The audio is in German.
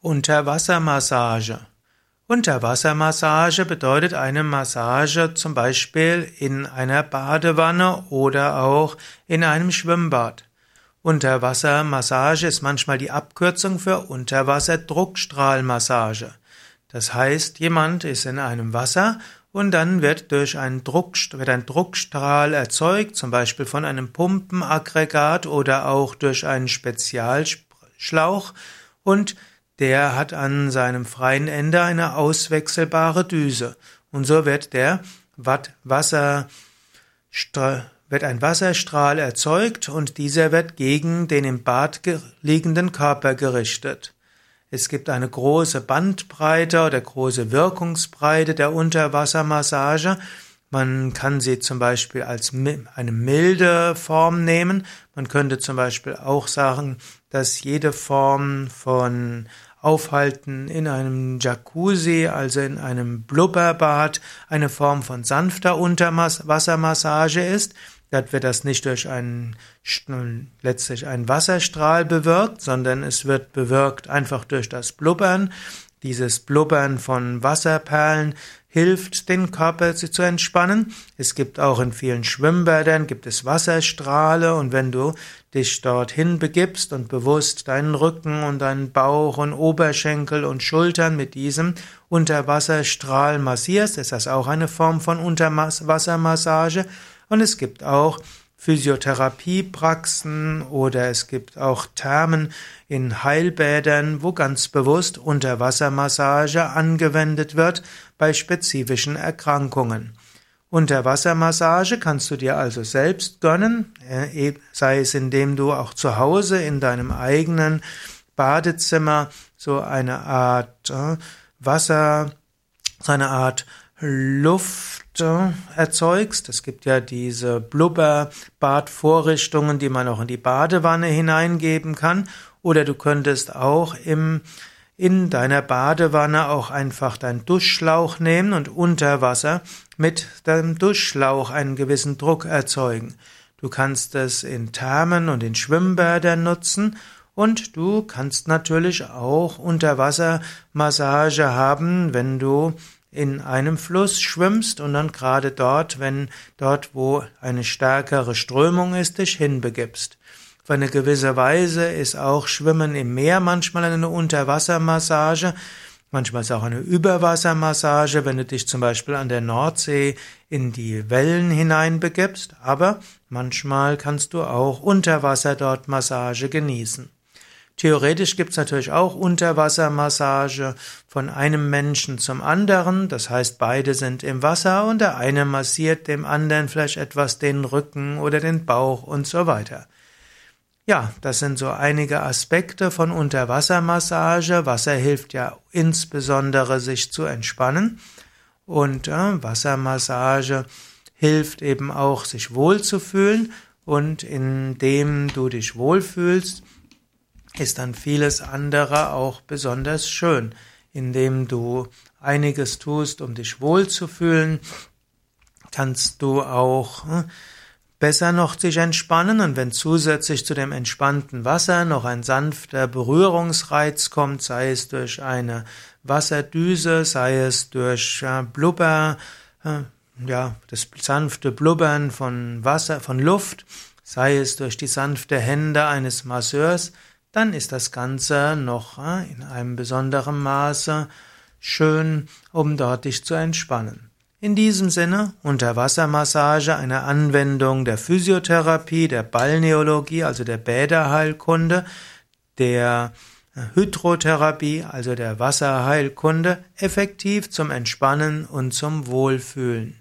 Unterwassermassage. Unterwassermassage bedeutet eine Massage zum Beispiel in einer Badewanne oder auch in einem Schwimmbad. Unterwassermassage ist manchmal die Abkürzung für Unterwasserdruckstrahlmassage. Das heißt, jemand ist in einem Wasser und dann wird durch einen Druck, wird ein Druckstrahl erzeugt, zum Beispiel von einem Pumpenaggregat oder auch durch einen Spezialschlauch und der hat an seinem freien Ende eine auswechselbare Düse. Und so wird der Wasser, wird ein Wasserstrahl erzeugt und dieser wird gegen den im Bad liegenden Körper gerichtet. Es gibt eine große Bandbreite oder große Wirkungsbreite der Unterwassermassage. Man kann sie zum Beispiel als eine milde Form nehmen. Man könnte zum Beispiel auch sagen, dass jede Form von Aufhalten in einem Jacuzzi, also in einem Blubberbad, eine Form von sanfter Unterwassermassage ist. Dort wird das nicht durch einen, letztlich einen Wasserstrahl bewirkt, sondern es wird bewirkt einfach durch das Blubbern. Dieses Blubbern von Wasserperlen hilft, den Körper zu entspannen. Es gibt auch in vielen Schwimmbädern gibt es Wasserstrahle und wenn du dich dorthin begibst und bewusst deinen Rücken und deinen Bauch und Oberschenkel und Schultern mit diesem Unterwasserstrahl massierst, ist das auch eine Form von Unterwassermassage und es gibt auch Physiotherapiepraxen oder es gibt auch Thermen in Heilbädern, wo ganz bewusst Unterwassermassage angewendet wird bei spezifischen Erkrankungen. Unterwassermassage kannst du dir also selbst gönnen, äh, sei es indem du auch zu Hause in deinem eigenen Badezimmer so eine Art äh, Wasser, so eine Art Luft äh, erzeugst. Es gibt ja diese Blubberbadvorrichtungen, die man auch in die Badewanne hineingeben kann. Oder du könntest auch im, in deiner Badewanne auch einfach deinen Duschschlauch nehmen und unter Wasser mit deinem Duschschlauch einen gewissen Druck erzeugen. Du kannst es in Thermen und in Schwimmbädern nutzen und du kannst natürlich auch Unterwassermassage haben, wenn du in einem Fluss schwimmst und dann gerade dort, wenn dort, wo eine stärkere Strömung ist, dich hinbegibst. Auf eine gewisse Weise ist auch Schwimmen im Meer manchmal eine Unterwassermassage. Manchmal ist auch eine Überwassermassage, wenn du dich zum Beispiel an der Nordsee in die Wellen hineinbegibst. Aber manchmal kannst du auch unter Wasser dort Massage genießen. Theoretisch gibt's natürlich auch Unterwassermassage von einem Menschen zum anderen. Das heißt, beide sind im Wasser und der eine massiert dem anderen vielleicht etwas den Rücken oder den Bauch und so weiter. Ja, das sind so einige Aspekte von Unterwassermassage. Wasser hilft ja insbesondere, sich zu entspannen. Und äh, Wassermassage hilft eben auch, sich wohlzufühlen. Und indem du dich wohlfühlst, ist dann vieles andere auch besonders schön, indem du einiges tust, um dich wohlzufühlen, kannst du auch hm, besser noch dich entspannen und wenn zusätzlich zu dem entspannten Wasser noch ein sanfter Berührungsreiz kommt, sei es durch eine Wasserdüse, sei es durch Blubber, äh, ja, das sanfte Blubbern von Wasser, von Luft, sei es durch die sanfte Hände eines Masseurs, dann ist das Ganze noch äh, in einem besonderen Maße schön, um dort dich zu entspannen. In diesem Sinne, Unterwassermassage eine Anwendung der Physiotherapie, der Balneologie, also der Bäderheilkunde, der Hydrotherapie, also der Wasserheilkunde, effektiv zum Entspannen und zum Wohlfühlen.